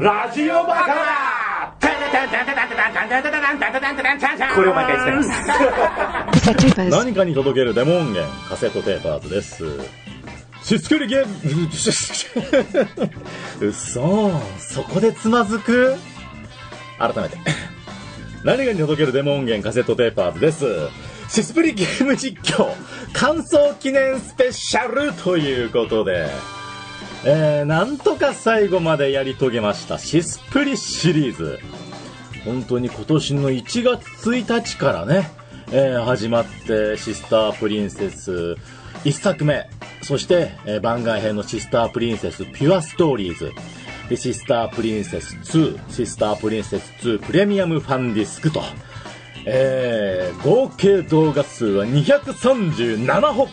ラジオバカこれを毎回使います何かに届けるデモ音源カセットテーパーズですしつけりゲームうそそこでつまずく改めて何かに届けるデモ音源カセットテーパーズですシスプリゲーム実況感想記念スペシャルということでえー、なんとか最後までやり遂げました。シスプリシリーズ。本当に今年の1月1日からね、えー、始まってシスタープリンセス1作目。そして、えー、番外編のシスタープリンセスピュアストーリーズ。シスタープリンセス2シスタープリンセス2プレミアムファンディスクと。えー、合計動画数は237本。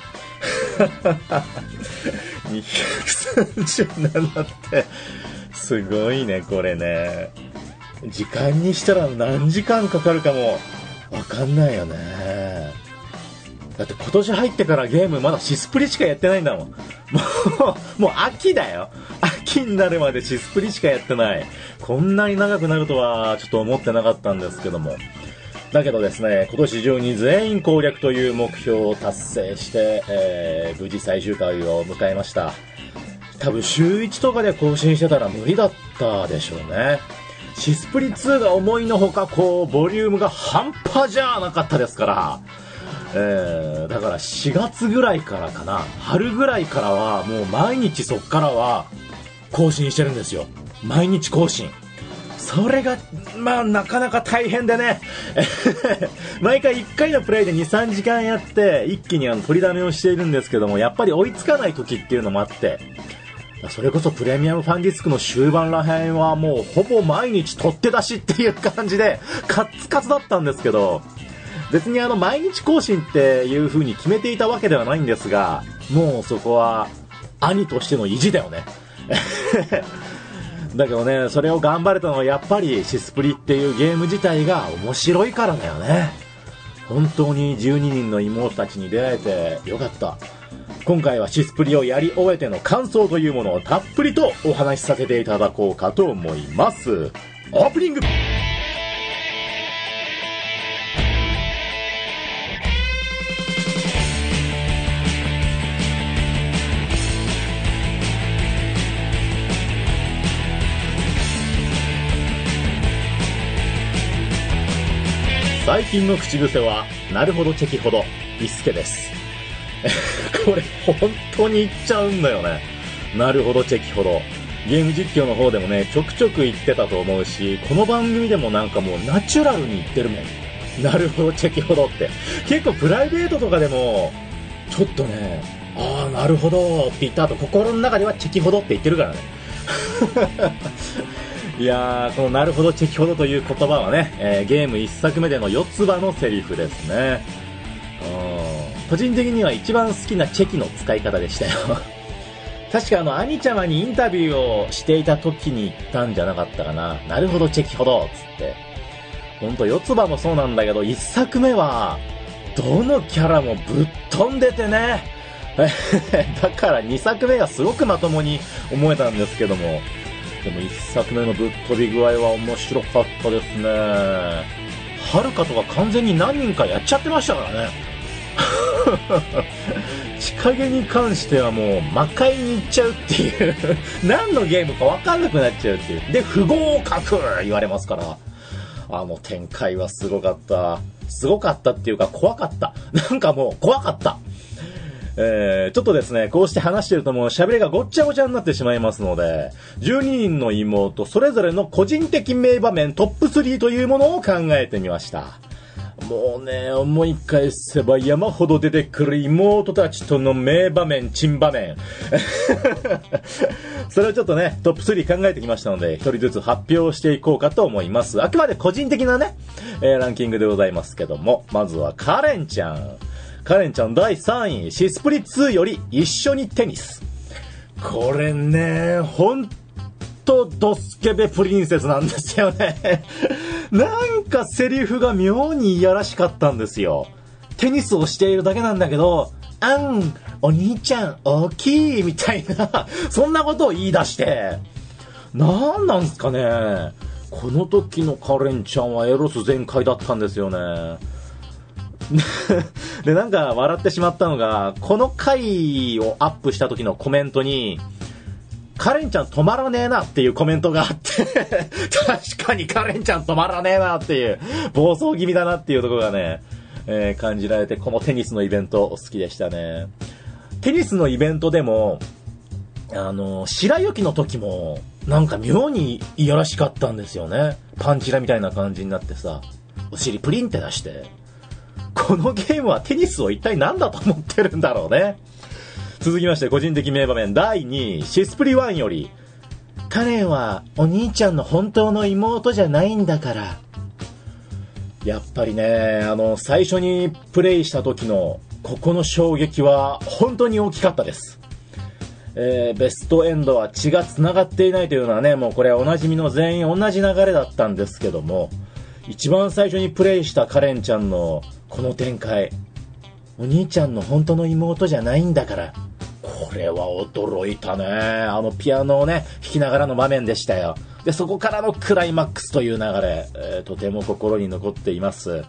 237ってすごいねこれね。時間にしたら何時間かかるかもわかんないよね。だって今年入ってからゲームまだシスプリしかやってないんだもん。もうもう秋だよ。秋になるまでシスプリしかやってない。こんなに長くなるとはちょっと思ってなかったんですけども。だけどですね、今年中に全員攻略という目標を達成して、えー、無事最終回を迎えました。多分週1とかで更新してたら無理だったでしょうね。シスプリ2が思いのほかこう、ボリュームが半端じゃなかったですから、えー、だから4月ぐらいからかな、春ぐらいからはもう毎日そっからは更新してるんですよ。毎日更新。それが、まあ、なかなか大変でね。毎回1回のプレイで2、3時間やって、一気にあの取りだめをしているんですけども、やっぱり追いつかない時っていうのもあって、それこそプレミアムファンディスクの終盤らへんはもうほぼ毎日取って出しっていう感じで、カッツカツだったんですけど、別にあの毎日更新っていう風に決めていたわけではないんですが、もうそこは兄としての意地だよね。だけどね、それを頑張れたのはやっぱりシスプリっていうゲーム自体が面白いからだよね。本当に12人の妹たちに出会えてよかった。今回はシスプリをやり終えての感想というものをたっぷりとお話しさせていただこうかと思います。オープニング最近の口癖は、なるほどチェキほど、ビスケです。これ、本当に言っちゃうんだよね。なるほどチェキほど。ゲーム実況の方でもね、ちょくちょく言ってたと思うし、この番組でもなんかもうナチュラルに言ってるもん。なるほどチェキほどって。結構プライベートとかでも、ちょっとね、ああ、なるほどって言った後、心の中ではチェキほどって言ってるからね。いやー、このなるほど、チェキほどという言葉はね、えー、ゲーム1作目での四つ葉のセリフですね。個人的には一番好きなチェキの使い方でしたよ。確かあの、兄ちゃまにインタビューをしていた時に言ったんじゃなかったかな。なるほど、チェキほど、つって。ほんと、四つ葉もそうなんだけど、1作目は、どのキャラもぶっ飛んでてね。だから2作目がすごくまともに思えたんですけども、でも一作目のぶっ飛び具合は面白かったですね。はるかとか完全に何人かやっちゃってましたからね。千影に関してはもう魔界に行っちゃうっていう何のゲームか分かんなくなっちゃうっていう。で、不合格言われますから。あの展開はすごかった。すごかったっていうか怖かった。なんかもう怖かった。えー、ちょっとですね、こうして話してるともう喋りがごっちゃごちゃになってしまいますので、12人の妹、それぞれの個人的名場面トップ3というものを考えてみました。もうね、思い返せば山ほど出てくる妹たちとの名場面、珍場面。それをちょっとね、トップ3考えてきましたので、一人ずつ発表していこうかと思います。あくまで個人的なね、えー、ランキングでございますけども、まずはカレンちゃん。カレンちゃん第3位、シスプリ2より一緒にテニス。これね、ほんとドスケベプリンセスなんですよね。なんかセリフが妙にいやらしかったんですよ。テニスをしているだけなんだけど、あん、お兄ちゃん大きいみたいな、そんなことを言い出して、なんなんすかね。この時のカレンちゃんはエロス全開だったんですよね。で、なんか笑ってしまったのが、この回をアップした時のコメントに、カレンちゃん止まらねえなっていうコメントがあって 確かにカレンちゃん止まらねえなっていう、暴走気味だなっていうところがね、えー、感じられて、このテニスのイベント好きでしたね。テニスのイベントでも、あの、白雪の時も、なんか妙にいやらしかったんですよね。パンチラみたいな感じになってさ、お尻プリンって出して。このゲームはテニスを一体何だと思ってるんだろうね。続きまして、個人的名場面第2位、シスプリ1より、カレンはお兄ちゃんの本当の妹じゃないんだから。やっぱりね、あの、最初にプレイした時の、ここの衝撃は本当に大きかったです。えー、ベストエンドは血が繋がっていないというのはね、もうこれおなじみの全員同じ流れだったんですけども、一番最初にプレイしたカレンちゃんのこの展開、お兄ちゃんの本当の妹じゃないんだから、これは驚いたね。あのピアノをね、弾きながらの場面でしたよ。で、そこからのクライマックスという流れ、えー、とても心に残っています。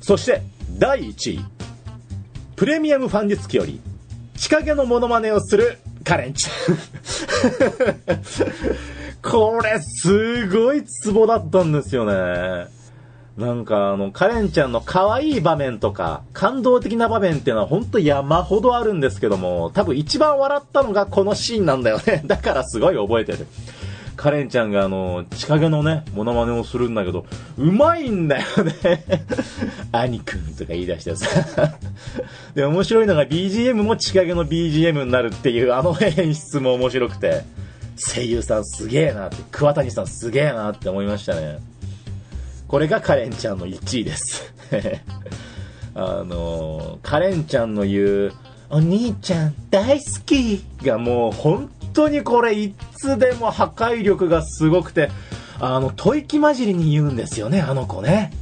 そして、第1位。プレミアムファンディスクより、日陰のモノマネをするカレンちゃん。これ、すごいツボだったんですよね。なんかあの、カレンちゃんの可愛い場面とか、感動的な場面っていうのは本当山ほどあるんですけども、多分一番笑ったのがこのシーンなんだよね。だからすごい覚えてる。カレンちゃんがあの、千影のね、モノマネをするんだけど、うまいんだよね。兄くんとか言い出してさ。で、面白いのが BGM も千影の BGM になるっていうあの演出も面白くて、声優さんすげえなって、桑谷さんすげえなって思いましたね。これがカレンちゃんの1位です。あのカレンちゃんの言う、お兄ちゃん大好きがもう本当にこれいつでも破壊力がすごくて、あの、吐息混じりに言うんですよね、あの子ね。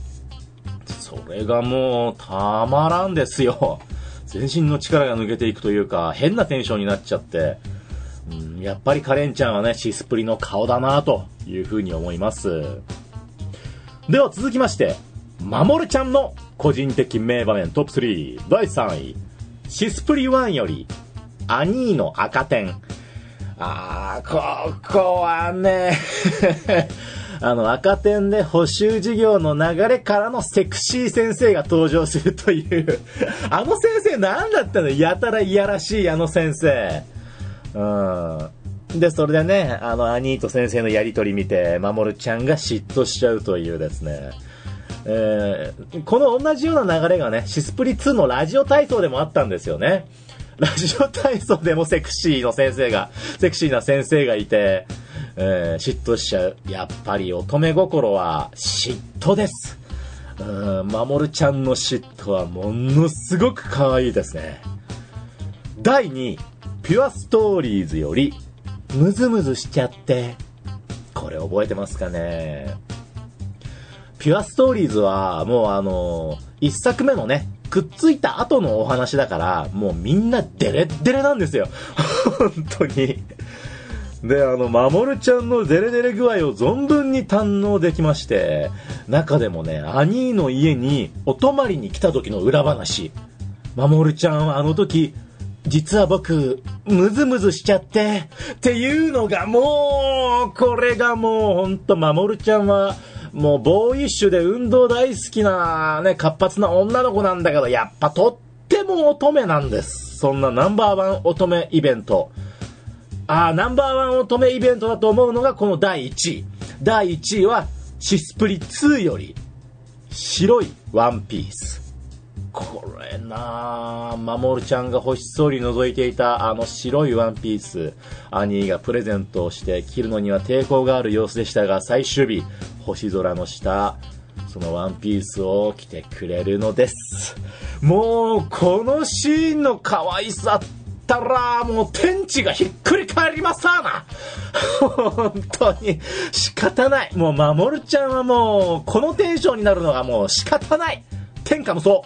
それがもうたまらんですよ。全身の力が抜けていくというか、変なテンションになっちゃって、うん、やっぱりカレンちゃんはね、シスプリの顔だなというふうに思います。では続きまして、まもるちゃんの個人的名場面トップ3第3位、シスプリ1より、アニーの赤点。あー、ここはね あの、赤点で補修授業の流れからのセクシー先生が登場するというあの先生何だったの？やたらいやらしいあの先生。うん。で、それでね、あの、アニート先生のやりとり見て、まもるちゃんが嫉妬しちゃうというですね、えー、この同じような流れがね、シスプリ2のラジオ体操でもあったんですよね。ラジオ体操でもセクシーの先生が、セクシーな先生がいて、えー、嫉妬しちゃう。やっぱり乙女心は嫉妬です。うん、まもるちゃんの嫉妬はものすごく可愛いですね。第2位、ピュアストーリーズより、ムズムズしちゃって、これ覚えてますかね？ピュアストーリーズは、もうあの、一作目のね、くっついた後のお話だから、もうみんなデレッデレなんですよ。本当に。で、あの、まもるちゃんのデレデレ具合を存分に堪能できまして、中でもね、兄の家にお泊まりに来た時の裏話。まもるちゃんはあの時、実は僕、ムズムズしちゃって、っていうのがもう、これがもうほんと、まもるちゃんは、もうボーイッシュで運動大好きな、ね、活発な女の子なんだけど、やっぱとっても乙女なんです。そんなナンバーワン乙女イベント。ああ、ナンバーワン乙女イベントだと思うのがこの第1位。第1位は、シスプリ2より、白いワンピース。これなぁ、まもるちゃんが欲しそうに覗いていたあの白いワンピース、兄がプレゼントをして着るのには抵抗がある様子でしたが、最終日、星空の下、そのワンピースを着てくれるのです。もう、このシーンの可愛さったら、もう天地がひっくり返りますわな。本当に仕方ない。もう、まもるちゃんはもう、このテンションになるのがもう仕方ない。天下無双。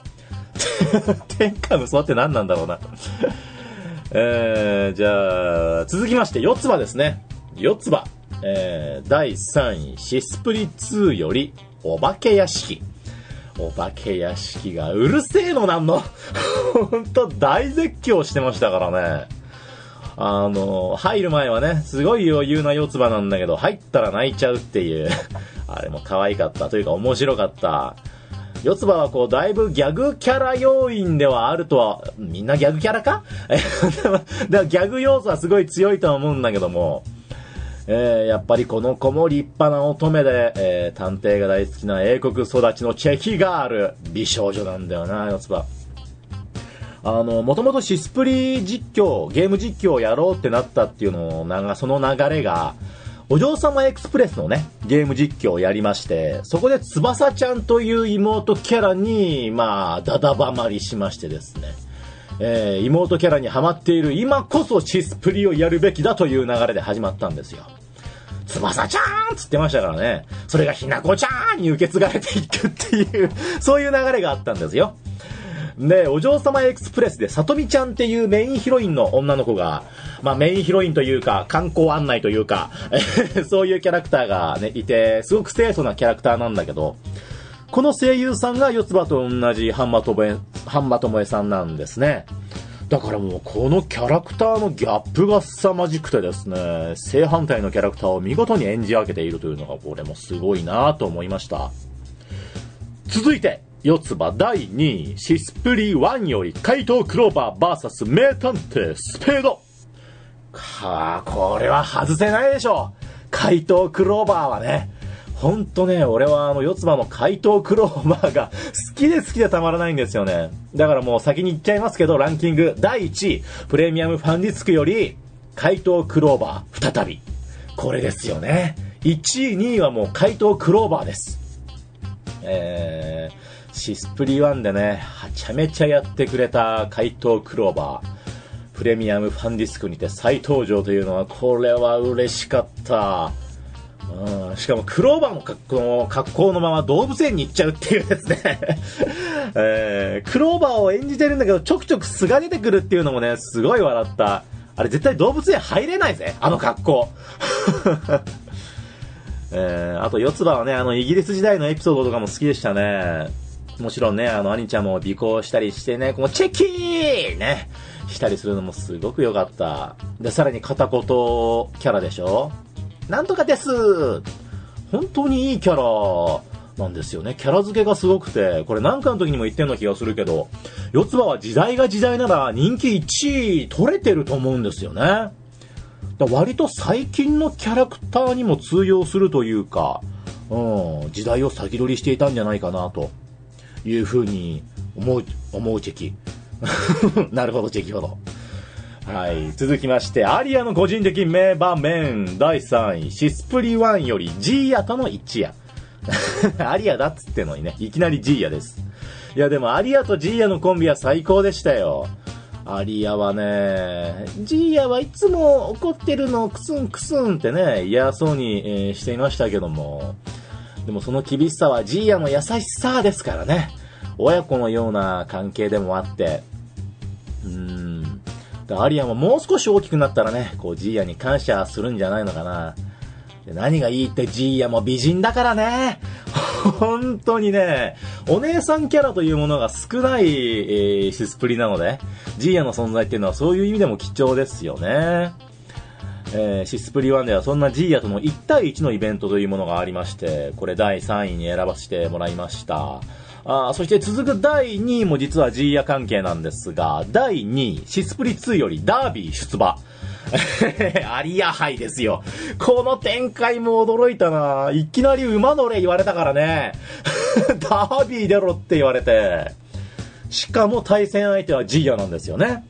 天下無双って何なんだろうな。えー、じゃあ、続きまして、四つ葉ですね。四つ葉。えー、第3位、シスプリ2より、お化け屋敷。お化け屋敷がうるせえのなんの。ほんと大絶叫してましたからね。あの、入る前はね、すごい余裕な四つ葉なんだけど、入ったら泣いちゃうっていう。あれも可愛かったというか面白かった。四つ葉はこう、だいぶギャグキャラ要因ではあるとは、みんなギャグキャラか？だからギャグ要素はすごい強いとは思うんだけども、えー、やっぱりこの子も立派な乙女で、えー、探偵が大好きな英国育ちのチェキガール、美少女なんだよな、四つ葉。あの、もともとシスプリ実況、ゲーム実況をやろうってなったっていうのを、なんかその流れが、お嬢様エクスプレスのね、ゲーム実況をやりまして、そこで翼ちゃんという妹キャラに、まあ、ダダバマりしましてですね。えー、妹キャラにハマっている今こそシスプリをやるべきだという流れで始まったんですよ。翼ちゃーんつってましたからね。それがひなこちゃーんに受け継がれていくっていう、そういう流れがあったんですよ。で、お嬢様エクスプレスで、さとみちゃんっていうメインヒロインの女の子が、まあメインヒロインというか、観光案内というか、そういうキャラクターがね、いて、すごく清楚なキャラクターなんだけど、この声優さんが四つ葉と同じ半馬ともえ、半馬ともえさんなんですね。だからもうこのキャラクターのギャップが凄まじくてですね、正反対のキャラクターを見事に演じ分けているというのがこれもすごいなと思いました。続いて、四つ葉第2位、シスプリ1より怪盗クローバー VS 名探偵スペード。はあ、これは外せないでしょう。怪盗クローバーはね。ほんとね、俺はあの四つ葉の怪盗クローバーが 好きで好きでたまらないんですよね。だからもう先に言っちゃいますけど、ランキング第1位、プレミアムファンディスクより怪盗クローバー再び。これですよね。1位、2位はもう怪盗クローバーです。えー、シスプリ1でね、はちゃめちゃやってくれた怪盗クローバー。プレミアムファンディスクにて再登場というのは、これは嬉しかった。うん、しかもクローバーの格好の格好のまま動物園に行っちゃうっていうですね えー、クローバーを演じてるんだけどちょくちょく素が出てくるっていうのもねすごい笑ったあれ絶対動物園入れないぜあの格好 えー、あと四つ葉はねあのイギリス時代のエピソードとかも好きでしたねもちろんね、あの、兄ちゃんも尾行したりしてね、このチェキーね、したりするのもすごく良かった。で、さらに片言キャラでしょ？なんとかです本当にいいキャラなんですよね。キャラ付けがすごくて、これなんかの時にも言ってんの気がするけど、四つ葉は時代が時代なら人気1位取れてると思うんですよね。だ割と最近のキャラクターにも通用するというか、うん、時代を先取りしていたんじゃないかなというふうに思う、思うチェキ。なるほど、チェキほど。はい。続きまして、アリアの個人的名場面、第3位、シスプリ1よりジーヤとの一夜。アリアだっつってのにね、いきなりジーヤです。いやでもアリアとジーヤのコンビは最高でしたよ。アリアはね、ジーヤはいつも怒ってるのをクスンクスンってね、嫌そうに、えー、していましたけども、でもその厳しさはジーヤの優しさですからね。親子のような関係でもあって。うーん。アリアももう少し大きくなったらね、こうジーヤに感謝するんじゃないのかな。で何がいいってジーヤも美人だからね。本当にね、お姉さんキャラというものが少ない、えー、シスプリなので、ジーヤの存在っていうのはそういう意味でも貴重ですよね。えー、シスプリ1ではそんなジーヤとの1対1のイベントというものがありまして、これ第3位に選ばせてもらいました。あそして続く第2位も実はジーヤ関係なんですが、第2位、シスプリ2よりダービー出馬。アリア杯ですよ。この展開も驚いたな。いきなり馬乗れ言われたからね。ダービー出ろって言われて。しかも対戦相手はジーヤなんですよね。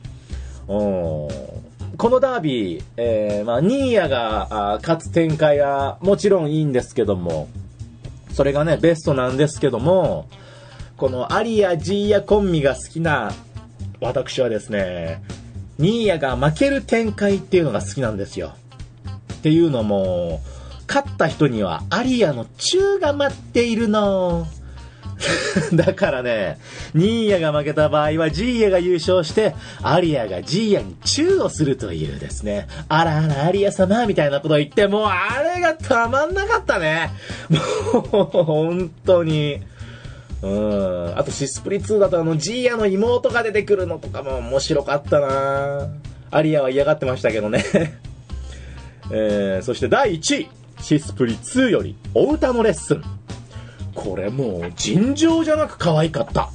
うん。このダービー、えー、まあ、ニーヤが勝つ展開はもちろんいいんですけども、それがね、ベストなんですけども、このアリア、ジーヤコンビが好きな私はですね、ニーヤが負ける展開っていうのが好きなんですよ。っていうのも、勝った人にはアリアのチューが待っているの。だからね、ニーヤが負けた場合はジーヤが優勝して、アリアがジーヤにチューをするというですね、あらあらアリア様みたいなことを言って、もうあれがたまんなかったね。もう、本当に。うん。あとシスプリ2だとあのジーヤの妹が出てくるのとかも面白かったなアリアは嫌がってましたけどね。えー、そして第1位。シスプリ2よりお歌のレッスン。これもう尋常じゃなく可愛かった。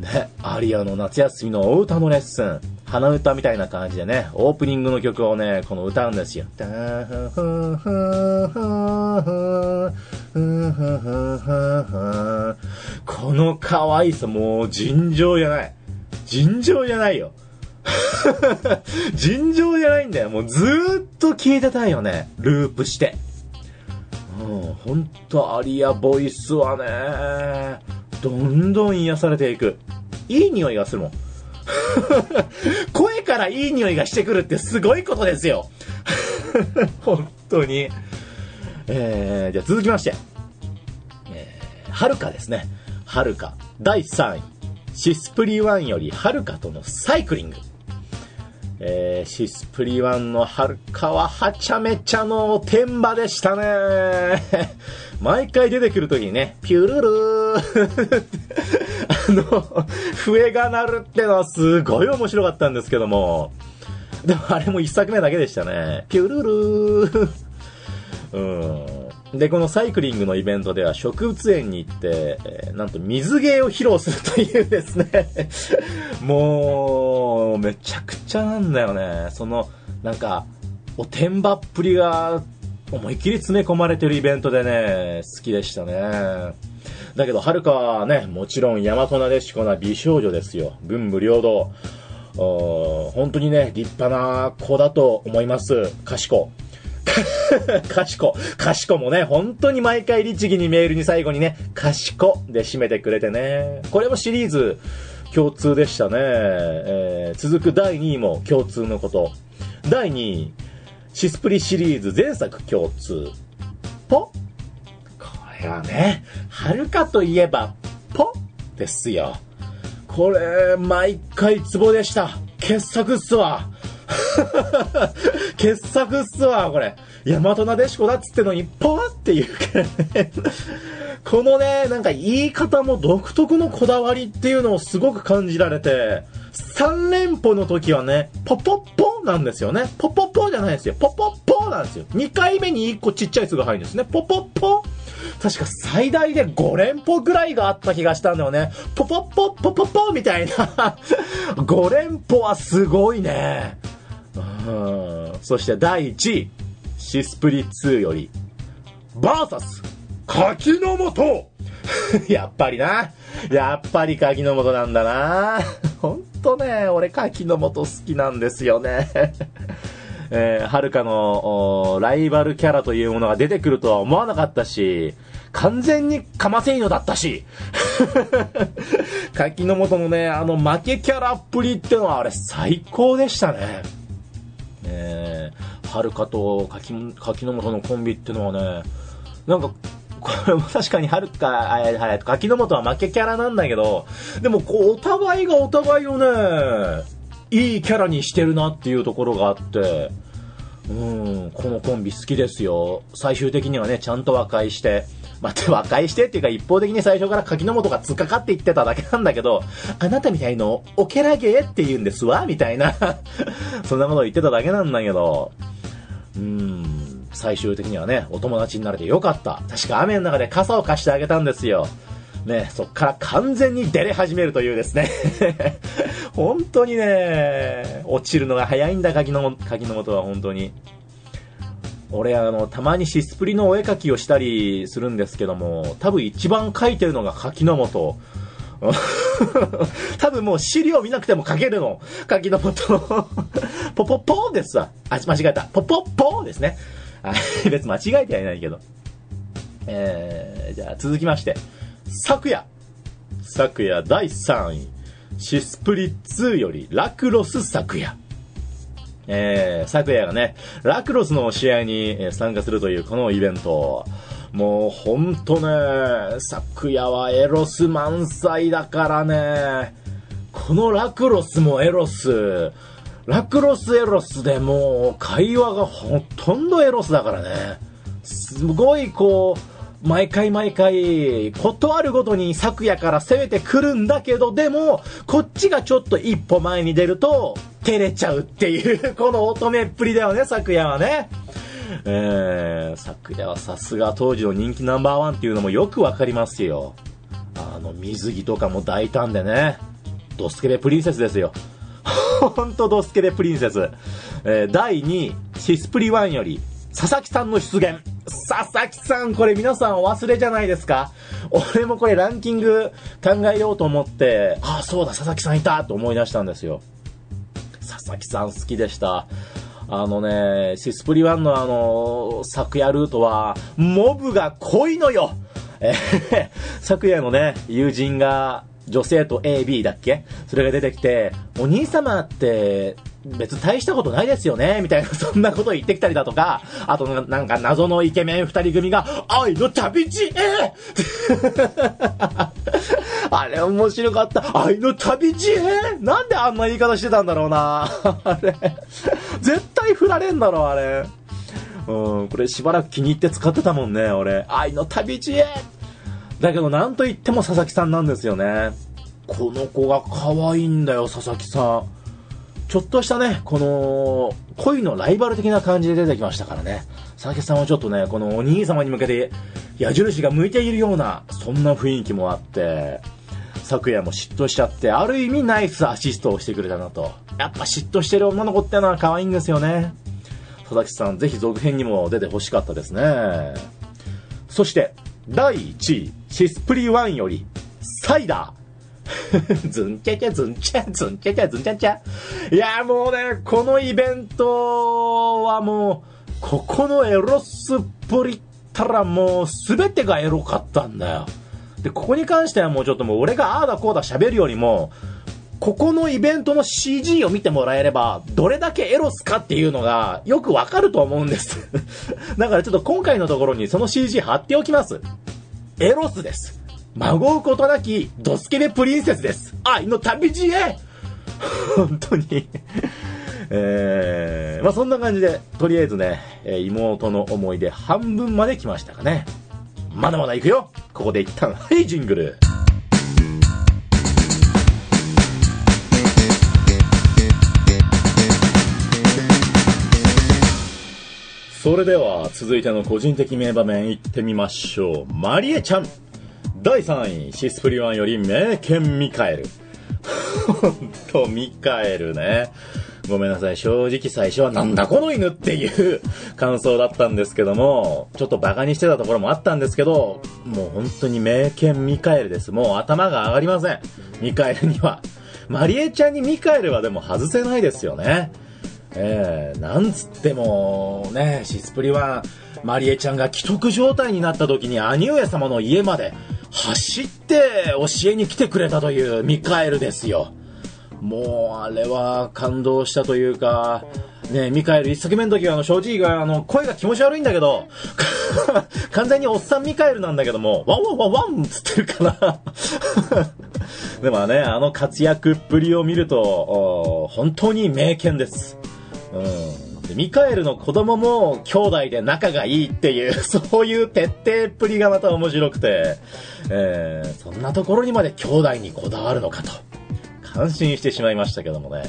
ね、アリアの夏休みのお歌のレッスン。鼻歌みたいな感じでね、オープニングの曲をね、この歌うんですよ。この可愛さもう尋常じゃない。尋常じゃないよ。尋常じゃないんだよ。もうずっと聞いてたいよね。ループして。うん、ほんとアリアボイスはね、どんどん癒されていく。いい匂いがするもん。声からいい匂いがしてくるってすごいことですよ。本当に。えー、じゃあ続きまして。えー、はるかですね。はるか。第3位。シスプリ1よりはるかとのサイクリング。えー、シスプリ1のはるかははちゃめちゃの天馬でしたね。毎回出てくるときにね、ピュルルーあの、笛が鳴るってのはすごい面白かったんですけども、でもあれも一作目だけでしたね。ピュルルーうん。で、このサイクリングのイベントでは植物園に行って、えーなんと水芸を披露するというですね、もう、めちゃくちゃなんだよね。その、なんか、おてんばっぷりが思いっきり詰め込まれてるイベントでね、好きでしたね。だけど、はるかはね、もちろん大和なでしこな美少女ですよ。文武両道。本当にね、立派な子だと思います。賢。賢。賢もね、本当に毎回律儀にメールに最後にね、賢で締めてくれてね。これもシリーズ共通でしたね。えー続く第2位も共通のこと。第2位、シスプリシリーズ前作共通。ポこれはね、はるかといえば、ポですよ。これ、毎回ツボでした。傑作っすわ。傑作っすわ、これ。大和なでしこだっつってのに、ポワって言うからね。このね、なんか言い方も独特のこだわりっていうのをすごく感じられて、3連歩の時はね、ポポッポなんですよね。ポポッポじゃないですよ。ポポッポなんですよ。2回目に1個ちっちゃい「す」が入るんですね。ポポッポ確か最大で5連歩ぐらいがあった気がしたんだよね。ポポッポポポッポみたいな。5連歩はすごいね。うんそして第1位、シスプリ2より、バーサス、柿の本 やっぱりな。やっぱり柿の本なんだな。ほんとね、俺柿の本好きなんですよね。えー、はるかのライバルキャラというものが出てくるとは思わなかったし、完全にかませいのだったし、柿の本のね、あの負けキャラっぷりってのはあれ最高でしたね。えー、はるかと柿柿の本のコンビってのはね、なんか、これも確かにはるか、えはい、柿の本は負けキャラなんだけど、でもこう、お互いがお互いをね、いいキャラにしてるなっていうところがあって、うん、このコンビ好きですよ。最終的にはね、ちゃんと和解して、待って、和解してっていうか一方的に最初から柿の本が突っかかっていってただけなんだけど、あなたみたいの、オケラゲーって言うんですわ、みたいな。そんなことを言ってただけなんだけど、うん、最終的にはね、お友達になれてよかった。確か雨の中で傘を貸してあげたんですよ。ね、そっから完全に出れ始めるというですね。本当にね、落ちるのが早いんだ、柿の、柿の本は本当に。俺、あの、たまにシスプリのお絵描きをしたりするんですけども、多分一番描いてるのが柿の本。多分もう資料見なくても描けるの。柿の本。ポポポーですわ。あ、間違えた。ポポポーですね。あ別間違えてはいないけど。えー、じゃあ続きまして。昨夜。昨夜第3位。シスプリ2よりラクロス昨夜。えー、昨夜がね、ラクロスの試合に参加するというこのイベント。もうほんとね、昨夜はエロス満載だからね、このラクロスもエロス、ラクロスエロスでもう会話がほとんどエロスだからね。すごいこう、毎回毎回、断るごとに昨夜から攻めてくるんだけど、でも、こっちがちょっと一歩前に出ると、照れちゃうっていう、この乙女っぷりだよね、昨夜はね。えー、昨夜はさすが当時の人気ナンバーワンっていうのもよくわかりますよ。あの、水着とかも大胆でね。ドスケベプリンセスですよ。ほんとドスケベプリンセス。えー、第2位、シスプリ1より、佐々木さんの出現。佐々木さん、これ皆さんお忘れじゃないですか俺もこれランキング考えようと思って、ああ、そうだ、佐々木さんいたと思い出したんですよ。佐々木さん好きでした。あのね、シスプリワンのあの、昨夜ルートは、モブが濃いのよ。え昨夜のね、友人が、女性と AB だっけ？それが出てきて、お兄様って別に大したことないですよねみたいな、そんなこと言ってきたりだとか、あとなんか謎のイケメン二人組が、愛の旅路へ あれ面白かった。愛の旅路へなんであんな言い方してたんだろうなあれ。絶対振られんだろ、あれ。うん、これしばらく気に入って使ってたもんね、俺。愛の旅路へだけどなんと言っても佐々木さんなんですよね。この子が可愛いんだよ、佐々木さん。ちょっとしたね、この、恋のライバル的な感じで出てきましたからね。佐々木さんはちょっとね、このお兄様に向けて矢印が向いているような、そんな雰囲気もあって、昨夜も嫉妬しちゃって、ある意味ナイスアシストをしてくれたなと。やっぱ嫉妬してる女の子ってのは可愛いんですよね。佐々木さん、ぜひ続編にも出てほしかったですね。そして、第1位、シスプリ1より、サイダー。ズンチャチャズンチャ、ズンチャチャズンチャチャ。いや、もうね、このイベントはもう、ここのエロスっぷりったらもう全てがエロかったんだよ。で、ここに関してはもうちょっともう俺がああだこうだ喋るよりも、ここのイベントの CG を見てもらえれば、どれだけエロスかっていうのがよくわかると思うんです だからちょっと今回のところにその CG 貼っておきます。エロスです。孫うことなきドスケベプリンセスです。愛の旅路へ 本当に えー、まあそんな感じで、とりあえずね、妹の思い出半分まで来ましたかね。まだまだ行くよここで一旦、はい、ジングル。それでは続いての個人的名場面いってみましょう。マリエちゃん第3位、シスプリワンより名犬ミカエル。ほんと、ミカエルね。ごめんなさい。正直最初はなんだこの犬っていう感想だったんですけども、ちょっと馬鹿にしてたところもあったんですけど、もう本当に名犬ミカエルです。もう頭が上がりません。ミカエルには。マリエちゃんにミカエルはでも外せないですよね。えー、なんつっても、ね、シスプリは、マリエちゃんが危篤状態になった時に兄上様の家まで走って教えに来てくれたというミカエルですよ。もう、あれは感動したというか、ねミカエル一作目の時はあの正直があの声が気持ち悪いんだけど、完全におっさんミカエルなんだけども、ワンワンワンワンつってるから。でもね、あの活躍っぷりを見ると、本当に名犬です。うん。で、ミカエルの子供も兄弟で仲がいいっていう、そういう徹底っぷりがまた面白くて、えー、そんなところにまで兄弟にこだわるのかと、感心してしまいましたけどもね。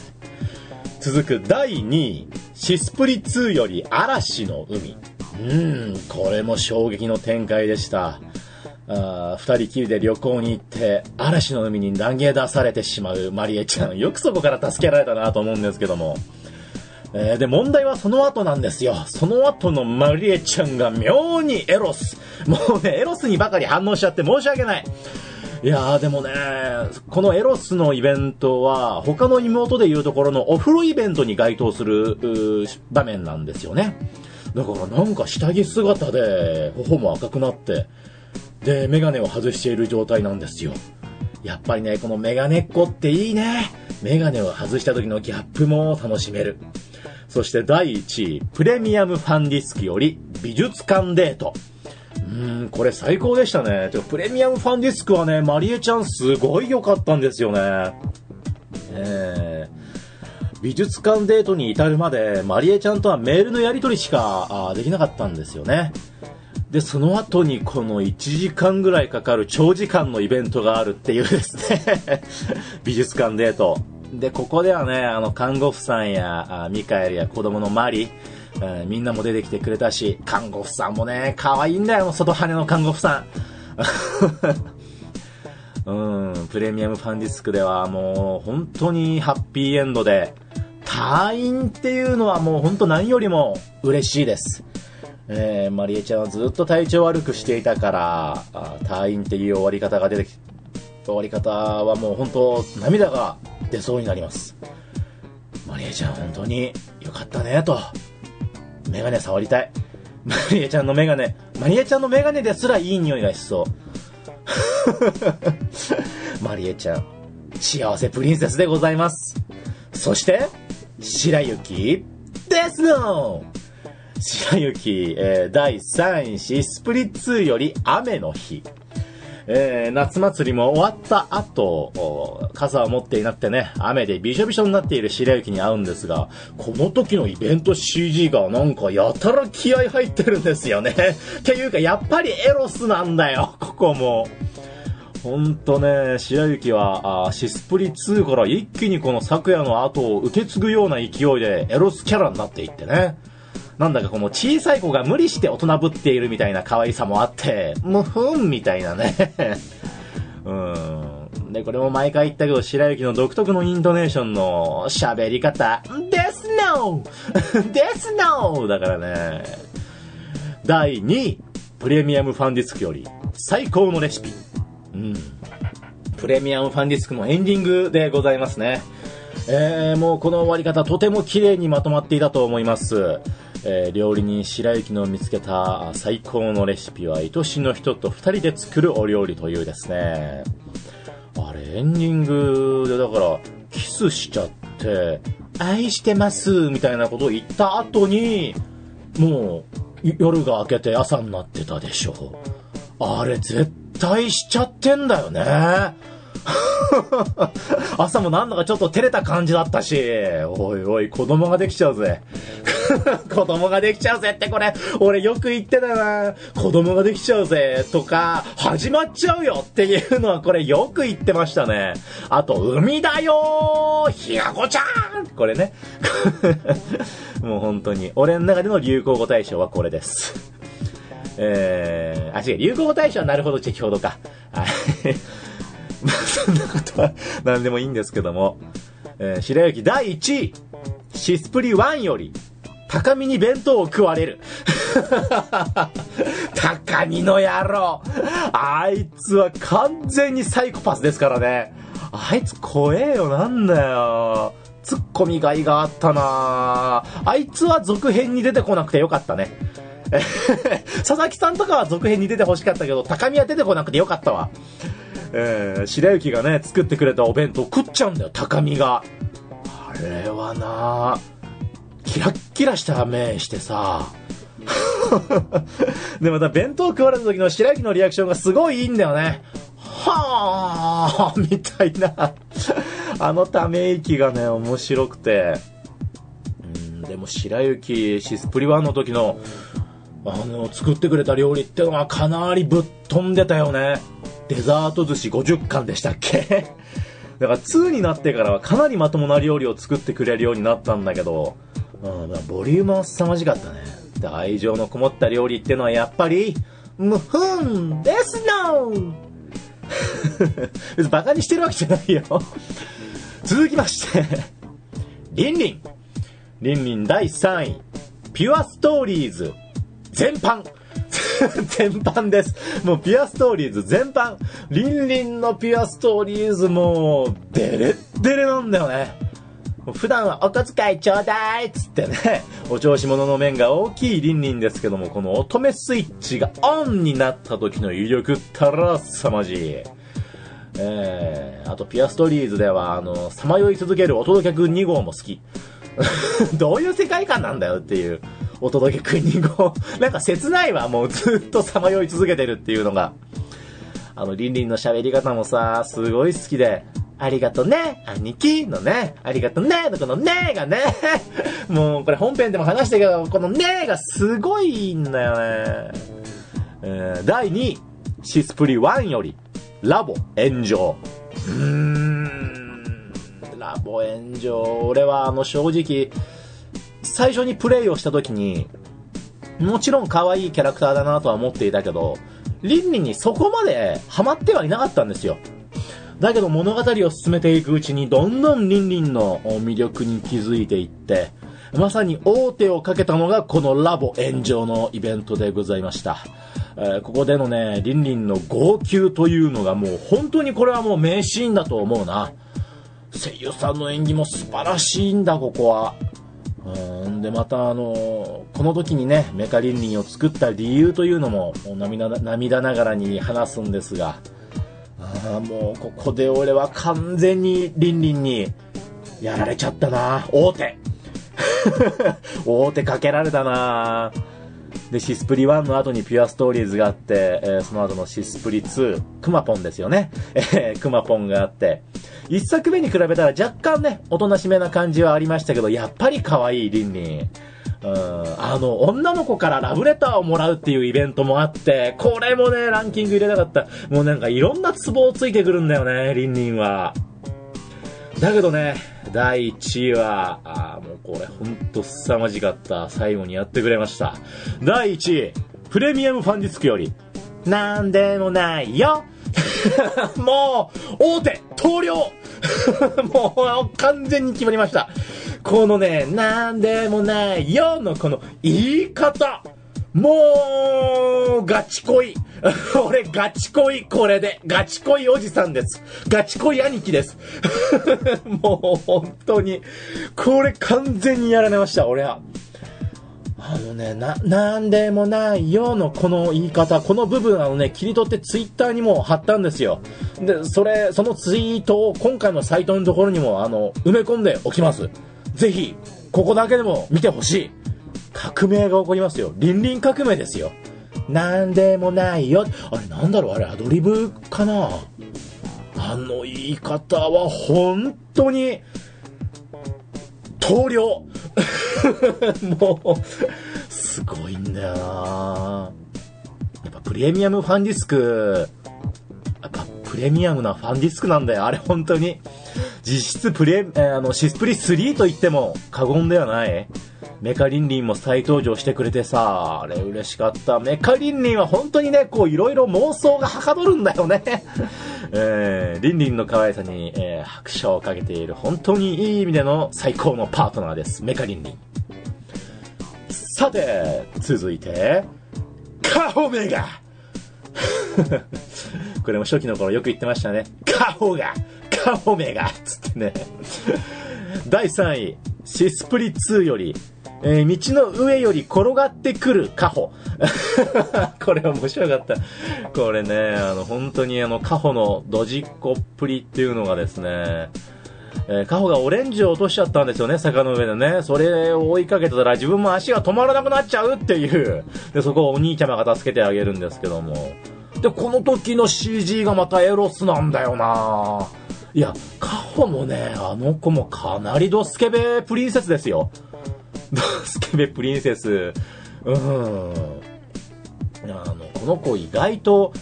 続く第2位、シスプリ2より嵐の海。うん、これも衝撃の展開でした。あ二人きりで旅行に行って、嵐の海に投げ出されてしまうマリエちゃん。よくそこから助けられたなと思うんですけども。えー、で、問題はその後なんですよ。その後のマリエちゃんが妙にエロス。もうね、エロスにばかり反応しちゃって申し訳ない。いやーでもね、このエロスのイベントは、他の妹でいうところのお風呂イベントに該当する場面なんですよね。だからなんか下着姿で頬も赤くなって、で、メガネを外している状態なんですよ。やっぱりね、このメガネっ子っていいね。メガネを外した時のギャップも楽しめる。そして第1位、プレミアムファンディスクより美術館デート。うーん、これ最高でしたね。てかプレミアムファンディスクはね、マリエちゃんすごい良かったんですよね。えー、美術館デートに至るまで、マリエちゃんとはメールのやり取りしかあできなかったんですよね。で、その後にこの1時間ぐらいかかる長時間のイベントがあるっていうですね 美術館デート。で、ここではね、あの、看護婦さんや、あミカエルや子供のマリ、えーみんなも出てきてくれたし、看護婦さんもね、可愛いんだよ、外羽の看護婦さん。うん、プレミアムファンディスクではもう本当にハッピーエンドで、退院っていうのはもう本当何よりも嬉しいです。えー、マリエちゃんはずっと体調悪くしていたから、退院っていう終わり方が出てき、終わり方はもう本当涙が出そうになります。マリエちゃん本当に良かったね、と。メガネ触りたい。マリエちゃんのメガネ、マリエちゃんのメガネですらいい匂いがしそう。マリエちゃん、幸せプリンセスでございます。そして、白雪ですの白雪、えー第3位シスプリ2より雨の日。えー夏祭りも終わった後、傘を持っていなくてね、雨でびしょびしょになっている白雪に会うんですが、この時のイベント CG がなんかやたら気合入ってるんですよね。っていうか、やっぱりエロスなんだよ、ここも。ほんとね、白雪は、あシスプリ2から一気にこの昨夜の後を受け継ぐような勢いでエロスキャラになっていってね。なんだかこの小さい子が無理して大人ぶっているみたいな可愛さもあって、むふんみたいなね。うん。で、これも毎回言ったけど、白雪の独特のイントネーションの喋り方、ですの ですのだからね。第2位、プレミアムファンディスクより最高のレシピ。うん。プレミアムファンディスクのエンディングでございますね。えー、もうこの終わり方とても綺麗にまとまっていたと思います。えー料理人白雪の見つけた最高のレシピは愛しの人と二人で作るお料理というですね。あれ、エンディングでだから、キスしちゃって、愛してますみたいなことを言った後に、もう、夜が明けて朝になってたでしょ。あれ、絶対しちゃってんだよね。朝もなんだかちょっと照れた感じだったし、おいおい、子供ができちゃうぜ。子供ができちゃうぜってこれ、俺よく言ってたな。子供ができちゃうぜとか、始まっちゃうよっていうのはこれよく言ってましたね。あと、海だよーひがこちゃんこれね。もう本当に、俺の中での流行語大賞はこれです。えー、あ、違う、流行語大賞はなるほど適ほどか。ま、そんなことは何でもいいんですけども、えー、白雪第1位、シスプリ1より、高見に弁当を食われる。高見の野郎あいつは完全にサイコパスですからね。あいつ怖えよ、なんだよ。ツッコミがいがあったなあいつは続編に出てこなくてよかったね。佐々木さんとかは続編に出てほしかったけど、高見は出てこなくてよかったわ。えー、白雪がね、作ってくれたお弁当食っちゃうんだよ、高見が。あれはなキラッキラした目してさ。で、また弁当食われた時の白雪のリアクションがすごいいいんだよね。はぁーみたいな。あのため息がね、面白くて。うん、でも白雪、シスプリワンの時の、あの、作ってくれた料理ってのはかなりぶっ飛んでたよね。デザート寿司50貫でしたっけ？だから2になってからはかなりまともな料理を作ってくれるようになったんだけど、うん、ボリュームは凄まじかったね。で愛情のこもった料理ってのはやっぱり、むふんですの 別にバカにしてるわけじゃないよ。続きまして、リンリン。リンリン第3位、ピュアストーリーズ、全般。全般です。もうピュアストーリーズ全般。リンリンのピュアストーリーズもう、デレッデレなんだよね。普段はお小遣いちょうだいっつってね、お調子者の面が大きいリンリンですけども、この乙女スイッチがオンになった時の威力ったら凄まじい。えー、あとピュアストーリーズでは、あの、さまよい続けるお届けくん2号も好き。どういう世界観なんだよっていう。お届けくんにこう、なんか切ないわ、もうずっとさまよい続けてるっていうのが。あの、リンリンの喋り方もさ、すごい好きで、ありがとね、兄貴のね、ありがとね、のこのねがね、もうこれ本編でも話したけど、このねがすごいんだよね。えー、第2位、シスプリ1より、ラボ炎上。うーん、ラボ炎上。俺はあの正直、最初にプレイをした時に、もちろん可愛いキャラクターだなとは思っていたけど、リンリンにそこまでハマってはいなかったんですよ。だけど物語を進めていくうちにどんどんリンリンの魅力に気づいていって、まさに大手をかけたのがこのラボ炎上のイベントでございました。えー、ここでのね、リンリンの号泣というのがもう本当にこれはもう名シーンだと思うな。声優さんの演技も素晴らしいんだ、ここは。うん。で、またあのこの時にね、メカリンリンを作った理由というのも涙涙ながらに話すんですが、あもうここで俺は完全にリンリンにやられちゃったな。大手。大手かけられたな。で、シスプリ1の後にピュアストーリーズがあって、えー、その後のシスプリ2、クマポンですよね。えー、クマポンがあって、一作目に比べたら若干ね、おとなしめな感じはありましたけど、やっぱり可愛いリンリン。うん、あの、女の子からラブレターをもらうっていうイベントもあって、これもね、ランキング入れなかった。もうなんかいろんなツボをついてくるんだよね、リンリンは。だけどね、第1位は、あもうこれほんと凄まじかった。最後にやってくれました。第1位、プレミアムファンディスクより、なんでもないよ もう、大手、投了 もう、完全に決まりました。このね、なんでもないよのこの言い方もう、ガチ恋。俺、ガチ恋、これで。ガチ恋おじさんです。ガチ恋兄貴です。もう、本当に。これ完全にやられました、俺は。あのね、な、なんでもないよのこの言い方、この部分あのね、切り取ってツイッターにも貼ったんですよ。で、それ、そのツイートを今回のサイトのところにも、あの、埋め込んでおきます。ぜひ、ここだけでも見てほしい。革命が起こりますよ。倫理革命ですよ。なんでもないよ。あれなんだろう？あれアドリブかな？あの言い方は本当に、投了 もう、すごいんだよなやっぱプレミアムファンディスク、やっぱプレミアムなファンディスクなんだよ。あれ本当に。実質プレ、えー、あの、シスプリ3と言っても過言ではない。メカリンリンも再登場してくれてさ、あれ嬉しかった。メカリンリンは本当にね、こういろいろ妄想がはかどるんだよね。えー、リンリンの可愛さに、えー、拍手をかけている本当にいい意味での最高のパートナーです。メカリンリン。さて、続いて、カホメガ これも初期の頃よく言ってましたね。カホがカホメガつってね。第3位、シスプリ2より、えー、道の上より転がってくるカホ。これ面白かった。これね、あの、本当にあの、カホのドジっ子っぷりっていうのがですね、えー、カホがオレンジを落としちゃったんですよね、坂の上でね。それを追いかけてたら自分も足が止まらなくなっちゃうっていう。で、そこをお兄ちゃまが助けてあげるんですけども。で、この時の CG がまたエロスなんだよないや、カホもね、あの子もかなりドスケベプリンセスですよ。ドスケベプリンセス。うん。あの、この子意外と、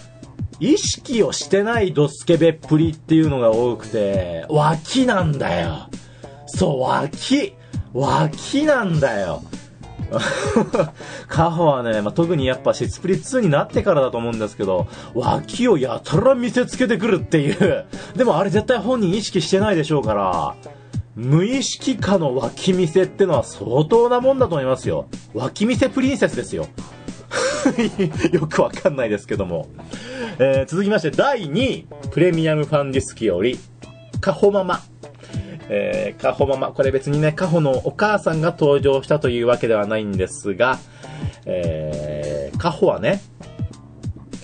意識をしてないドスケベっぷりっていうのが多くて、脇なんだよ。そう、脇。脇なんだよ。カホはね、まあ、特にやっぱシスプリ2になってからだと思うんですけど、脇をやたら見せつけてくるっていう。でもあれ絶対本人意識してないでしょうから、無意識下の脇見せってのは相当なもんだと思いますよ。脇見せプリンセスですよ。よくわかんないですけども。えー、続きまして第2位、プレミアムファンディスクより、カホママ。えー、カホママ。これ別にね、カホのお母さんが登場したというわけではないんですが、えー、カホはね、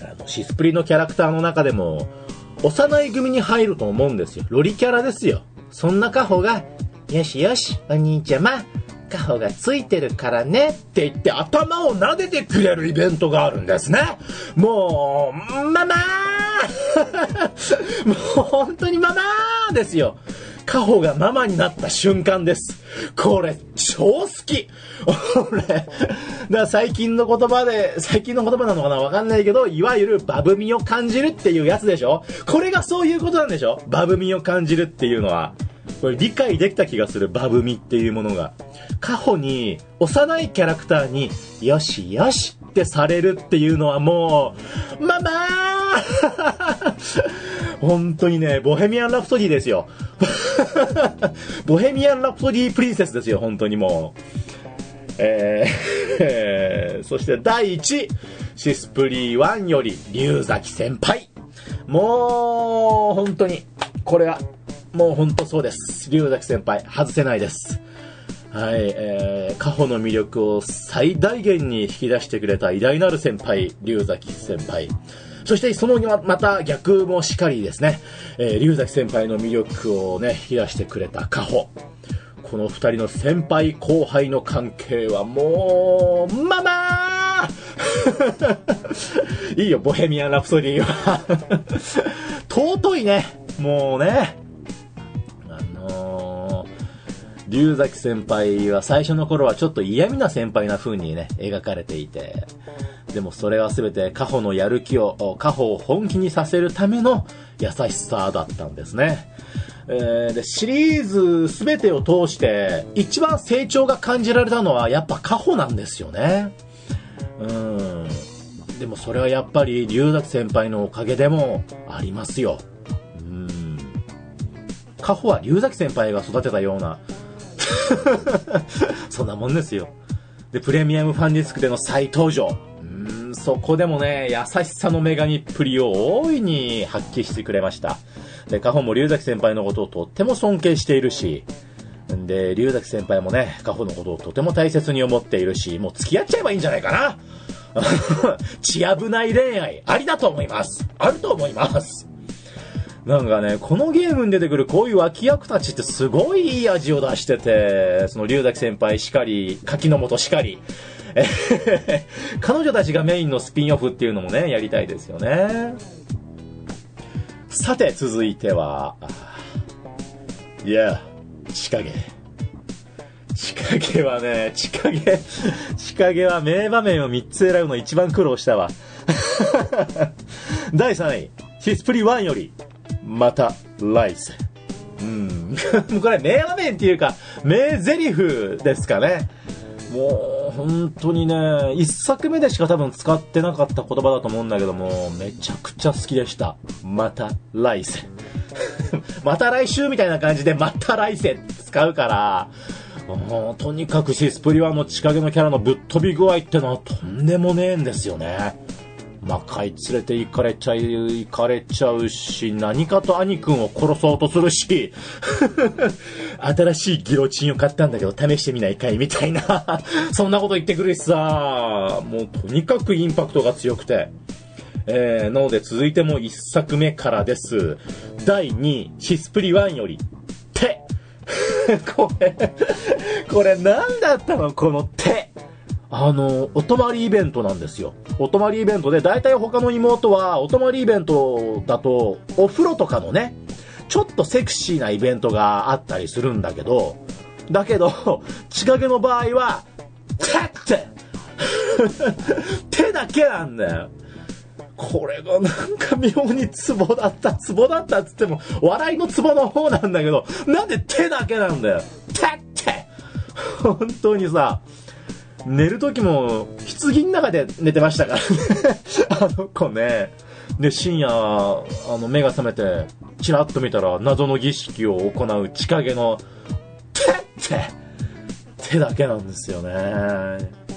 あの、シスプリのキャラクターの中でも、幼い組に入ると思うんですよ。ロリキャラですよ。そんなカホが、よしよし、お兄ちゃま、カホがついてるからねって言って頭を撫でてくれるイベントがあるんですね。もう、ママー もう本当にママーですよ。カホがママになった瞬間です。これ、超好き俺、だ最近の言葉で、最近の言葉なのかなわかんないけど、いわゆるバブみを感じるっていうやつでしょこれがそういうことなんでしょバブみを感じるっていうのは。これ理解できた気がする、バブみっていうものが。過去に、幼いキャラクターに、よしよしてされるっていうのはもう、ママー 本当にね、ボヘミアン・ラプソディですよ。ボヘミアン・ラプソディ・プリンセスですよ、本当にもう。えー、そして第1位シスプリー1より、龍崎先輩。もう、本当に、これは、もう本当そうです。龍崎先輩、外せないです。はい、えー、カホの魅力を最大限に引き出してくれた偉大なる先輩、龍崎先輩。そしてそのまた逆もしかりですね、えー、龍崎先輩の魅力をね、引き出してくれたカホ。この二人の先輩後輩の関係はもう、ママー いいよ、ボヘミアン・ラプソディは 尊いね。もうね。龍崎先輩は最初の頃はちょっと嫌味な先輩な風にね、描かれていて、でもそれは全てカホのやる気を、カホを本気にさせるための優しさだったんですね。えー、で、シリーズ全てを通して一番成長が感じられたのはやっぱカホなんですよね。うん。でもそれはやっぱり龍崎先輩のおかげでもありますよ。うん。カホは龍崎先輩が育てたような そんなもんですよ。で、プレミアムファンディスクでの再登場。うんそこでもね、優しさの女神っぷりを大いに発揮してくれました。で、カホも龍崎先輩のことをとっても尊敬しているし、んで、龍崎先輩もね、カホのことをとても大切に思っているし、もう付き合っちゃえばいいんじゃないかな。血危ない恋愛、ありだと思います。あると思います。なんかね、このゲームに出てくるこういう脇役たちってすごいいい味を出してて、その龍崎先輩しかり、柿の本しかり、彼女たちがメインのスピンオフっていうのもね、やりたいですよね。さて、続いては、いや、千影。千影はね、千影、千影は名場面を3つ選ぶの一番苦労したわ。第3位、シスプリ1より、また、ライス。うん。これ名場面っていうか、名台詞ですかね。もう、本当にね、一作目でしか多分使ってなかった言葉だと思うんだけども、めちゃくちゃ好きでした。また来世。また来週みたいな感じで、また来世使うから、もう、とにかくシスプリワの千影のキャラのぶっ飛び具合ってのはとんでもねえんですよね。魔界連れて行かれちゃい、行かれちゃうし、何かと兄くんを殺そうとするし、新しいギロチンを買ったんだけど試してみないかいみたいな。そんなこと言ってくるしさ、もうとにかくインパクトが強くて。えー、なので続いても1作目からです。第2位、シスプリ1より、手 これこれ何だったの？この手あの、お泊まりイベントなんですよ。お泊まりイベントで、大体他の妹は、お泊まりイベントだと、お風呂とかのね、ちょっとセクシーなイベントがあったりするんだけど、だけど、千影の場合は、手って手だけなんだよ。これがなんか妙にツボだった、ツボだったっつっても、笑いのツボの方なんだけど、なんで手だけなんだよ。手って本当にさ、寝る時も、棺の中で寝てましたからね あの子ね。で、深夜、あの、目が覚めて、チラッと見たら、謎の儀式を行う千影の、手って、手だけなんですよね。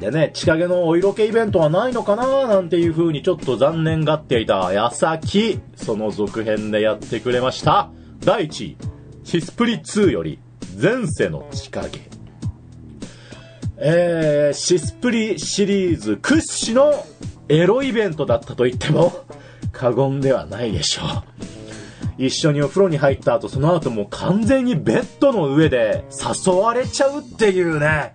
でね、千影のお色気イベントはないのかななんていう風にちょっと残念がっていた矢先、その続編でやってくれました。第1位、シスプリ2より、前世の千影。えー、シスプリシリーズ屈指のエロイベントだったと言っても過言ではないでしょう。一緒にお風呂に入った後、その後もう完全にベッドの上で誘われちゃうっていうね。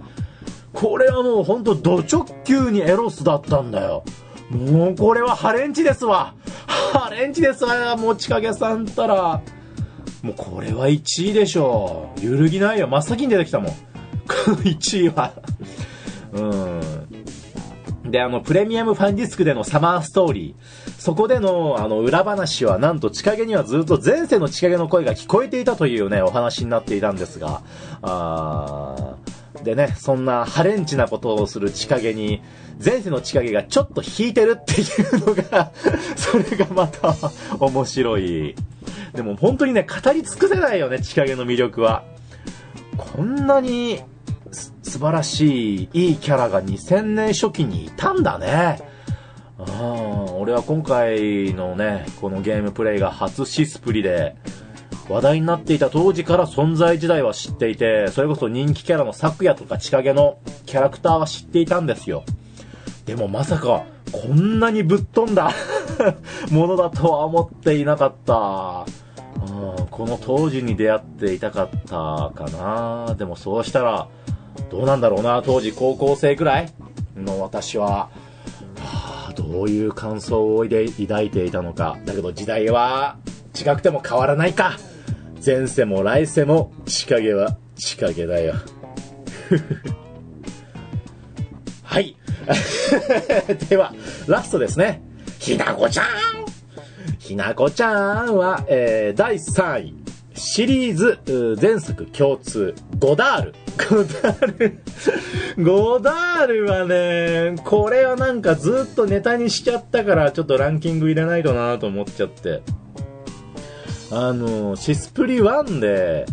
これはもうほんとド直球にエロスだったんだよ。もうこれはハレンチですわ。ハレンチですわ、もちかげさんったら。もうこれは1位でしょう。揺るぎないよ。真っ先に出てきたもん。この1位は。うん。で、あの、プレミアムファンディスクでのサマーストーリー。そこでの、あの、裏話は、なんと、千影にはずっと前世の千影の声が聞こえていたというね、お話になっていたんですが、あーでね、そんなハレンチなことをする千影に、前世の千影がちょっと引いてるっていうのがそれがまた面白い。でも本当にね、語り尽くせないよね、千影の魅力は。こんなに素晴らしい、いいキャラが2000年初期にいたんだね。あ俺は今回のね、このゲームプレイが初シスプリで、話題になっていた当時から存在自体は知っていて、それこそ人気キャラの昨夜とか千影のキャラクターは知っていたんですよ。でもまさか、こんなにぶっ飛んだ ものだとは思っていなかった。この当時に出会っていたかったかな。でもそうしたら、どうなんだろうな、当時高校生くらいの私は、はあ、どういう感想を抱いていたのか。だけど時代は違くても変わらないか。前世も来世も仕掛けは仕掛けだよ。はい。では、ラストですね。ひなこちゃんひなこちゃんは、えー、第3位。シリーズ全作共通、ゴダール。ゴダールゴダールはね、これはなんかずっとネタにしちゃったから、ちょっとランキング入れないとなと思っちゃって。あの、シスプリ1で、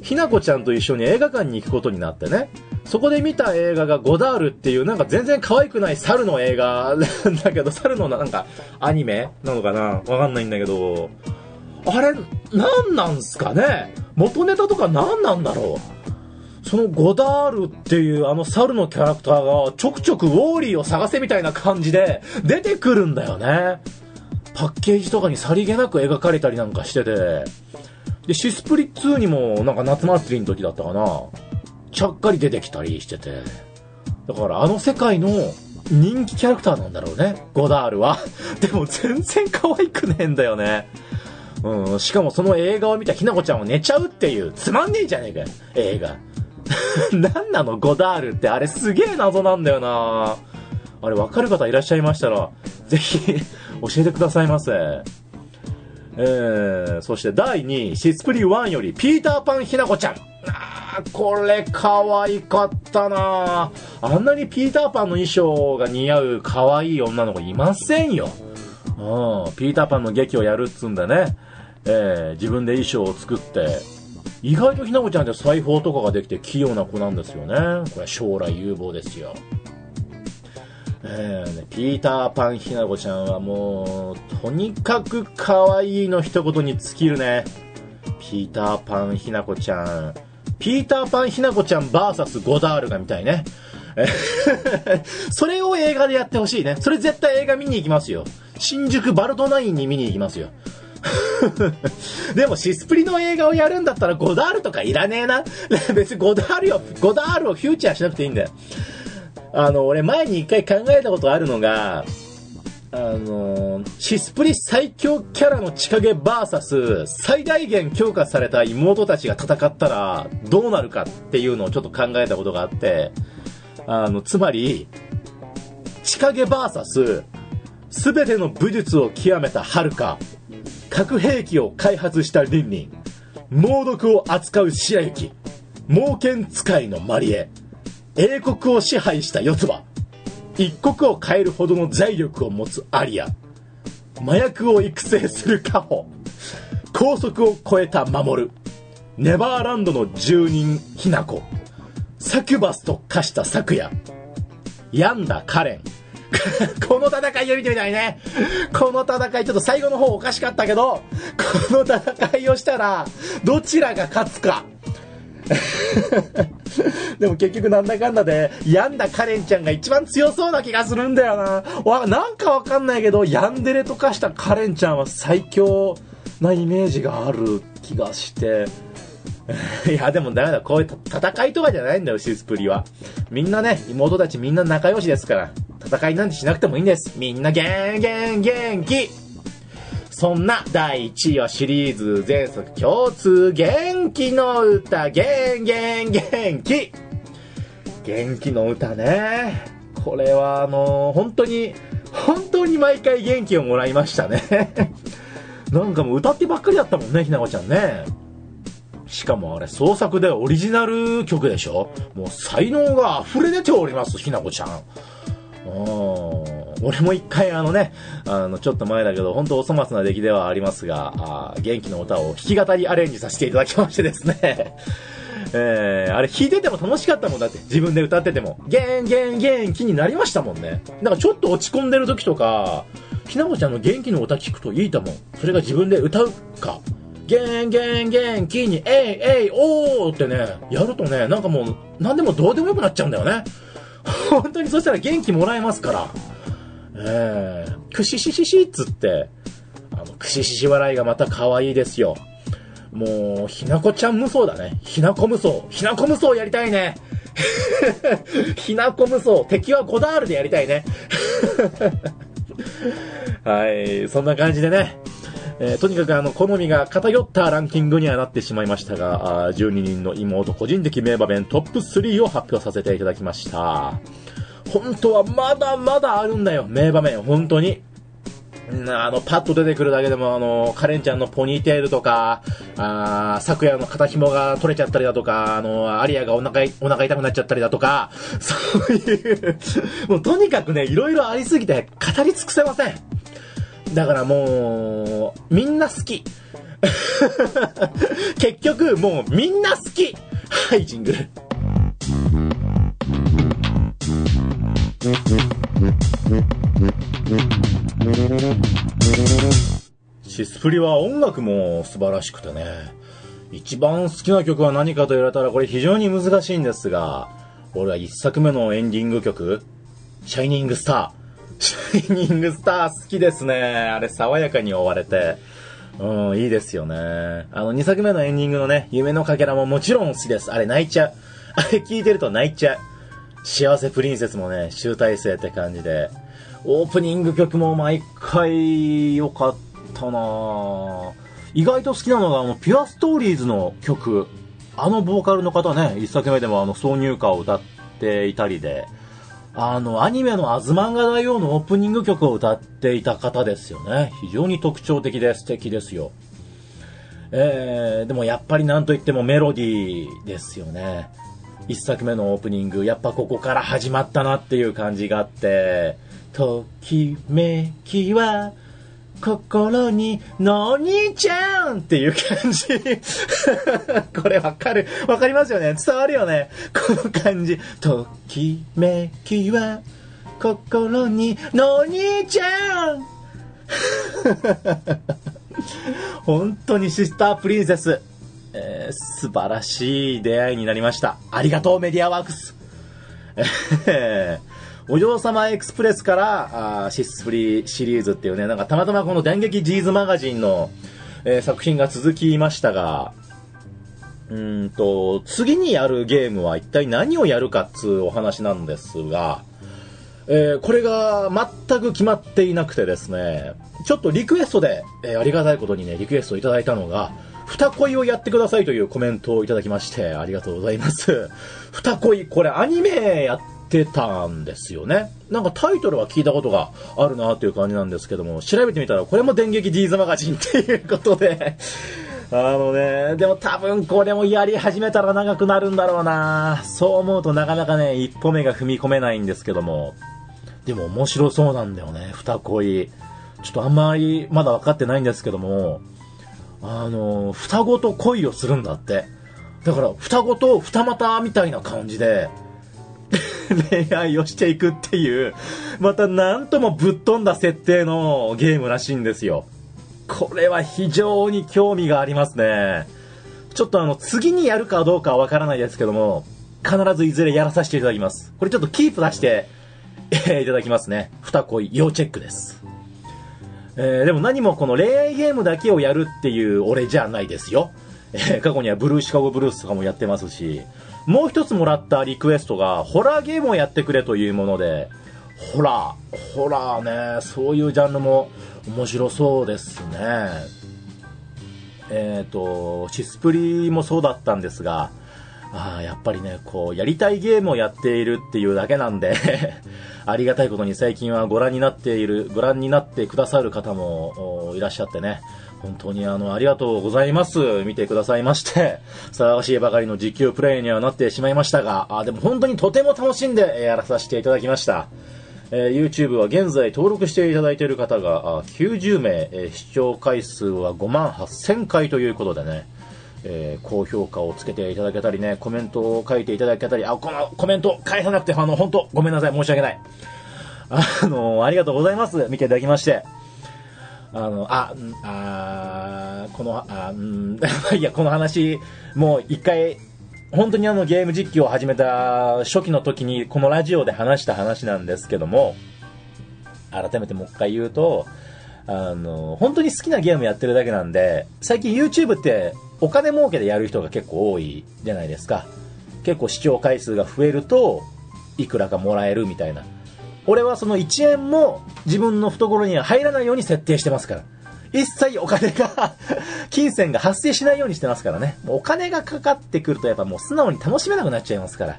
ひなこちゃんと一緒に映画館に行くことになってね。そこで見た映画がゴダールっていうなんか全然可愛くない猿の映画 なんだけど、猿のなんかアニメなのかなわかんないんだけど、あれ、なんなんすかね？元ネタとか何なんだろう？そのゴダールっていうあの猿のキャラクターがちょくちょくウォーリーを探せみたいな感じで 出てくるんだよね。パッケージとかにさりげなく描かれたりなんかしてて。で、シスプリ2にもなんか夏祭りの時だったかな。ちゃっかり出てきたりしてて。だからあの世界の人気キャラクターなんだろうね。ゴダールは。でも全然可愛くねえんだよね。うん、しかもその映画を見たひなこちゃんは寝ちゃうっていう、つまんねえじゃねえかよ、映画。何なの？ゴダールって、あれすげえ謎なんだよなあれわかる方いらっしゃいましたら、ぜひ教えてくださいませ。えー、そして第2位、シスプリ1よりピーターパンひなこちゃん。あー、これ可愛かったなあんなにピーターパンの衣装が似合う可愛い女の子いませんよ。うん、ピーターパンの劇をやるっつんでね。えー、自分で衣装を作って、意外とひなこちゃんって裁縫とかができて器用な子なんですよね。これ将来有望ですよ。えーね、ピーターパンひなこちゃんはもう、とにかく可愛いの一言に尽きるね。ピーターパンひなこちゃん。ピーターパンひなこちゃんバーサスゴダールが見たいね。それを映画でやってほしいね。それ絶対映画見に行きますよ。新宿バルトナインに見に行きますよ。でもシスプリの映画をやるんだったらゴダールとかいらねえな。別にゴダールを、ゴダールをフューチャーしなくていいんだよ。あの、俺前に一回考えたことあるのが、あのシスプリ最強キャラの千影バーサス最大限強化された妹たちが戦ったらどうなるかっていうのをちょっと考えたことがあって、あの、つまり、千影バーサスすべての武術を極めたはるか、核兵器を開発したリンリン、猛毒を扱う白雪、猛犬使いのマリエ、英国を支配した四つ葉、一国を変えるほどの財力を持つアリア、麻薬を育成するカホ、高速を超えた守る、ネバーランドの住人ひなこ、サキュバスと化した昨夜、病んだカレン、この戦いを見てみたいね。この戦い、ちょっと最後の方おかしかったけど、この戦いをしたら、どちらが勝つか。でも結局なんだかんだで、病んだカレンちゃんが一番強そうな気がするんだよな。わ、なんかわかんないけど、ヤンデレとかしたカレンちゃんは最強なイメージがある気がして、いや、でもダメだ。こういう戦いとかじゃないんだよ、シスプリは。みんなね、妹たちみんな仲良しですから。戦いなんてしなくてもいいんです。みんな元元元気そんな第1位はシリーズ全作共通元気の歌、元元元気元気の歌ね。これはあのー、本当に、本当に毎回元気をもらいましたね。なんかもう歌ってばっかりだったもんね、ひなこちゃんね。しかもあれ創作でオリジナル曲でしょもう才能が溢れ出ております、ひなこちゃんうん。俺も一回あのね、あの、ちょっと前だけど、本当お粗末な出来ではありますが、あ元気の歌を弾き語りアレンジさせていただきましてですね。えー、あれ弾いてても楽しかったもんだって、自分で歌ってても。元元元気になりましたもんね。なんかちょっと落ち込んでる時とか、ひなこちゃんの元気の歌聞くといいと思う。それが自分で歌うか。元元元気に、えいえいおーってね、やるとね、なんかもう、何でもどうでもよくなっちゃうんだよね。本当にそしたら元気もらえますから。えー、くししししっつって、あの、くししし笑いがまた可愛いですよ。もう、ひなこちゃん無双だね。ひなこ無双。ひなこ無双やりたいね。ひなこ無双。敵はゴダールでやりたいね。はい、そんな感じでね。えー、とにかくあの、好みが偏ったランキングにはなってしまいましたが、あ12人の妹個人的名場面トップ3を発表させていただきました。本当はまだまだあるんだよ、名場面、本当に。あの、パッと出てくるだけでも、あの、カレンちゃんのポニーテールとか、あ昨夜の肩紐が取れちゃったりだとか、あの、アリアがお腹、お腹痛くなっちゃったりだとか、そういう、もうとにかくね、いろいろありすぎて語り尽くせません。だからもう、みんな好き。結局、もうみんな好き。はい、ジングル。シスプリは音楽も素晴らしくてね。一番好きな曲は何かと言われたらこれ非常に難しいんですが、俺は一作目のエンディング曲、シャイニングスター。シャイニングスター好きですね。あれ爽やかに終われて。うん、いいですよね。あの、2作目のエンディングのね、夢のかけらももちろん好きです。あれ泣いちゃう。あれ聞いてると泣いちゃう。幸せプリンセスもね、集大成って感じで。オープニング曲も毎回良かったな意外と好きなのが、あの、ピュアストーリーズの曲。あのボーカルの方ね、一作目でもあの、挿入歌を歌っていたりで、あの、アニメのアズマンガ大王のオープニング曲を歌っていた方ですよね。非常に特徴的で素敵ですよ。えー、でもやっぱりなんといってもメロディーですよね。一作目のオープニング、やっぱここから始まったなっていう感じがあって、ときめきは心にのにちゃんっていう感じ。これわかる。わかりますよね伝わるよねこの感じ。ときめきは心にのにちゃん 本当にシスタープリンセス。えー、素晴らしい出会いになりました。ありがとうメディアワークス。えお嬢様エクスプレスから、あシスプリーシリーズっていうね、なんかたまたまこの電撃ジーズマガジンの、えー、作品が続きましたが、うんと、次にやるゲームは一体何をやるかっつうお話なんですが、えー、これが全く決まっていなくてですね、ちょっとリクエストで、え、ありがたいことにね、リクエストいただいたのが、二恋をやってくださいというコメントをいただきまして、ありがとうございます。二恋、これアニメやってたんですよね。なんかタイトルは聞いたことがあるなっていう感じなんですけども、調べてみたらこれも電撃ディーズマガジンっていうことで、あのね、でも多分これもやり始めたら長くなるんだろうなそう思うとなかなかね、一歩目が踏み込めないんですけども、でも面白そうなんだよね、二恋。ちょっとあんまりまだ分かってないんですけども、あの、双子と恋をするんだって。だから、双子と二股みたいな感じで、恋愛をしていくっていう、またなんともぶっ飛んだ設定のゲームらしいんですよ。これは非常に興味がありますね。ちょっとあの、次にやるかどうかはわからないですけども、必ずいずれやらさせていただきます。これちょっとキープ出して、えー、いただきますね。二恋要チェックです。えー、でも何もこの恋愛ゲームだけをやるっていう俺じゃないですよ。えー、過去にはブルーシカゴブルースとかもやってますし、もう一つもらったリクエストが、ホラーゲームをやってくれというもので、ホラー、ホラーね、そういうジャンルも面白そうですね。えっ、ー、と、シスプリもそうだったんですが、あやっぱりね、こう、やりたいゲームをやっているっていうだけなんで。ありがたいことに最近はご覧になっている、ご覧になってくださる方もいらっしゃってね、本当にあの、ありがとうございます。見てくださいまして、騒がしいばかりの実況プレイにはなってしまいましたが、あでも本当にとても楽しんでやらさせていただきました。えー、YouTube は現在登録していただいている方が90名、えー、視聴回数は5万8000回ということでね、えー、高評価をつけていただけたりね、コメントを書いていただけたり、あ、このコメント返さなくて、あの、本当ごめんなさい、申し訳ない。あの、ありがとうございます。見ていただきまして。あの、あ、あこの、あ、ん いや、この話、もう一回、本当にあのゲーム実況を始めた初期の時にこのラジオで話した話なんですけども、改めてもう一回言うと、あの、本当に好きなゲームやってるだけなんで、最近 YouTube ってお金儲けでやる人が結構多いじゃないですか。結構視聴回数が増えると、いくらかもらえるみたいな。俺はその1円も自分の懐には入らないように設定してますから。一切お金が 金銭が発生しないようにしてますからね。お金がかかってくるとやっぱもう素直に楽しめなくなっちゃいますか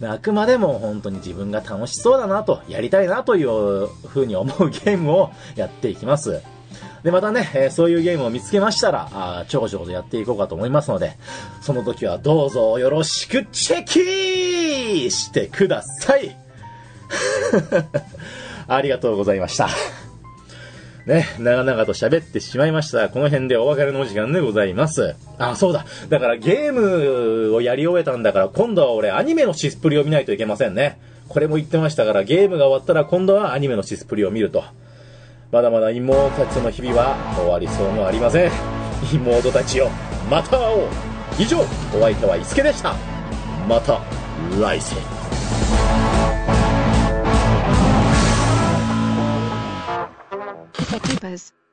ら。あくまでも本当に自分が楽しそうだなと、やりたいなという風に思うゲームをやっていきます。で、またね、え、そういうゲームを見つけましたら、あちょこちょことやっていこうかと思いますので、その時はどうぞよろしくチェキーしてください ありがとうございました。ね、長々と喋ってしまいました。この辺でお別れのお時間でございます。あ、そうだ。だからゲームをやり終えたんだから、今度は俺アニメのシスプリを見ないといけませんね。これも言ってましたから、ゲームが終わったら今度はアニメのシスプリを見ると。まだまだ妹たちの日々は終わりそうもありません。妹たちよ、また会おう。以上、お相手は伊助でした。また来世。パパズ